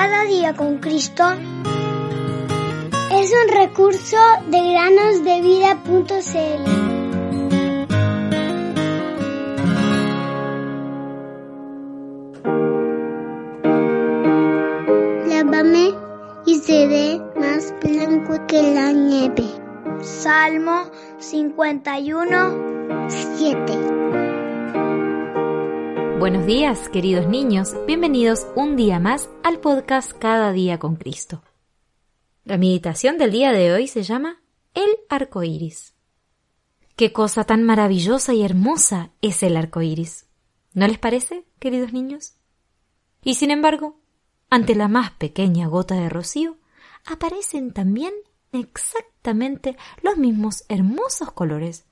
Cada día con Cristo es un recurso de granosdevida.cl. Lávame y seré más blanco que la nieve. Salmo 51, 7. Buenos días, queridos niños. Bienvenidos un día más al podcast Cada día con Cristo. La meditación del día de hoy se llama El arco iris. Qué cosa tan maravillosa y hermosa es el arco iris. ¿No les parece, queridos niños? Y sin embargo, ante la más pequeña gota de rocío, aparecen también exactamente los mismos hermosos colores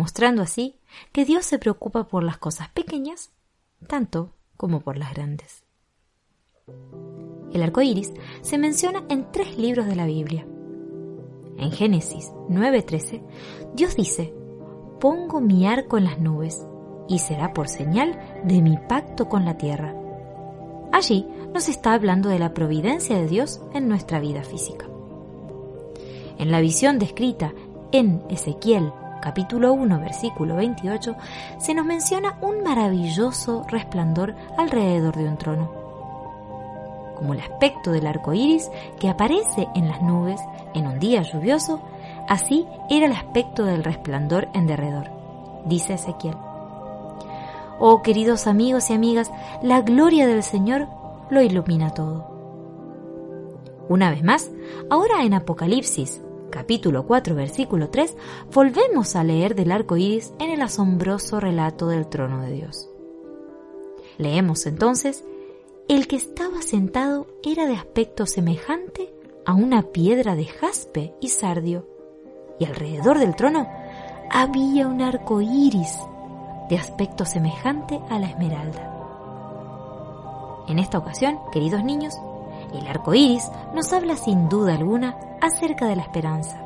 mostrando así que Dios se preocupa por las cosas pequeñas tanto como por las grandes. El arco iris se menciona en tres libros de la Biblia. En Génesis 9:13, Dios dice: Pongo mi arco en las nubes y será por señal de mi pacto con la tierra. Allí nos está hablando de la providencia de Dios en nuestra vida física. En la visión descrita en Ezequiel capítulo 1, versículo 28, se nos menciona un maravilloso resplandor alrededor de un trono. Como el aspecto del arco iris que aparece en las nubes en un día lluvioso, así era el aspecto del resplandor en derredor, dice Ezequiel. Oh queridos amigos y amigas, la gloria del Señor lo ilumina todo. Una vez más, ahora en Apocalipsis capítulo 4, versículo 3, volvemos a leer del arco iris en el asombroso relato del trono de Dios. Leemos entonces: El que estaba sentado era de aspecto semejante a una piedra de jaspe y sardio, y alrededor del trono había un arco iris de aspecto semejante a la esmeralda. En esta ocasión, queridos niños, el arco iris nos habla sin duda alguna acerca de la esperanza.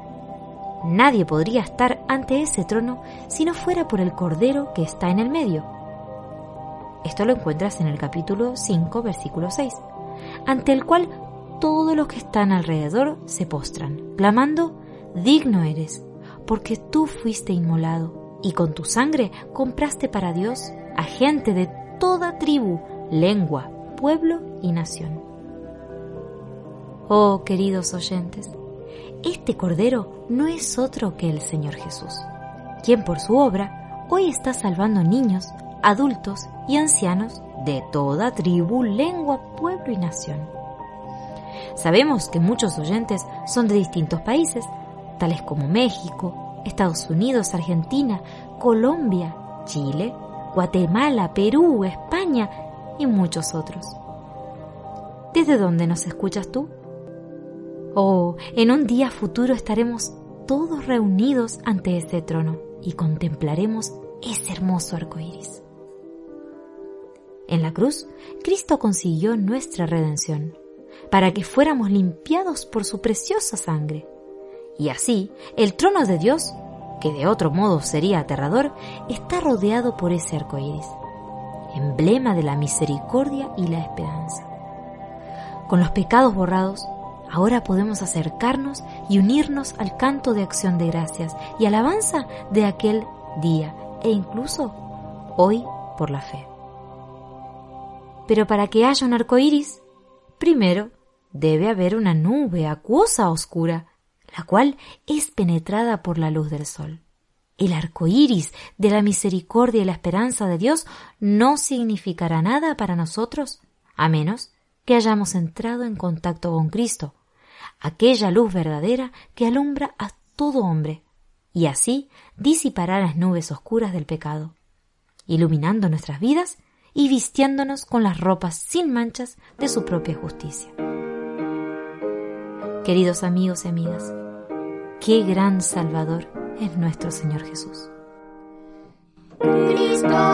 Nadie podría estar ante ese trono si no fuera por el Cordero que está en el medio. Esto lo encuentras en el capítulo 5, versículo 6, ante el cual todos los que están alrededor se postran, clamando, Digno eres, porque tú fuiste inmolado, y con tu sangre compraste para Dios a gente de toda tribu, lengua, pueblo y nación. Oh, queridos oyentes, este Cordero no es otro que el Señor Jesús, quien por su obra hoy está salvando niños, adultos y ancianos de toda tribu, lengua, pueblo y nación. Sabemos que muchos oyentes son de distintos países, tales como México, Estados Unidos, Argentina, Colombia, Chile, Guatemala, Perú, España y muchos otros. ¿Desde dónde nos escuchas tú? Oh, en un día futuro estaremos todos reunidos ante ese trono y contemplaremos ese hermoso arco iris. En la cruz, Cristo consiguió nuestra redención, para que fuéramos limpiados por su preciosa sangre. Y así, el trono de Dios, que de otro modo sería aterrador, está rodeado por ese arco iris, emblema de la misericordia y la esperanza. Con los pecados borrados, Ahora podemos acercarnos y unirnos al canto de acción de gracias y alabanza de aquel día e incluso hoy por la fe. Pero para que haya un arco iris, primero debe haber una nube acuosa oscura, la cual es penetrada por la luz del sol. El arco iris de la misericordia y la esperanza de Dios no significará nada para nosotros a menos que hayamos entrado en contacto con Cristo aquella luz verdadera que alumbra a todo hombre, y así disipará las nubes oscuras del pecado, iluminando nuestras vidas y vistiéndonos con las ropas sin manchas de su propia justicia. Queridos amigos y amigas, qué gran Salvador es nuestro Señor Jesús. Cristo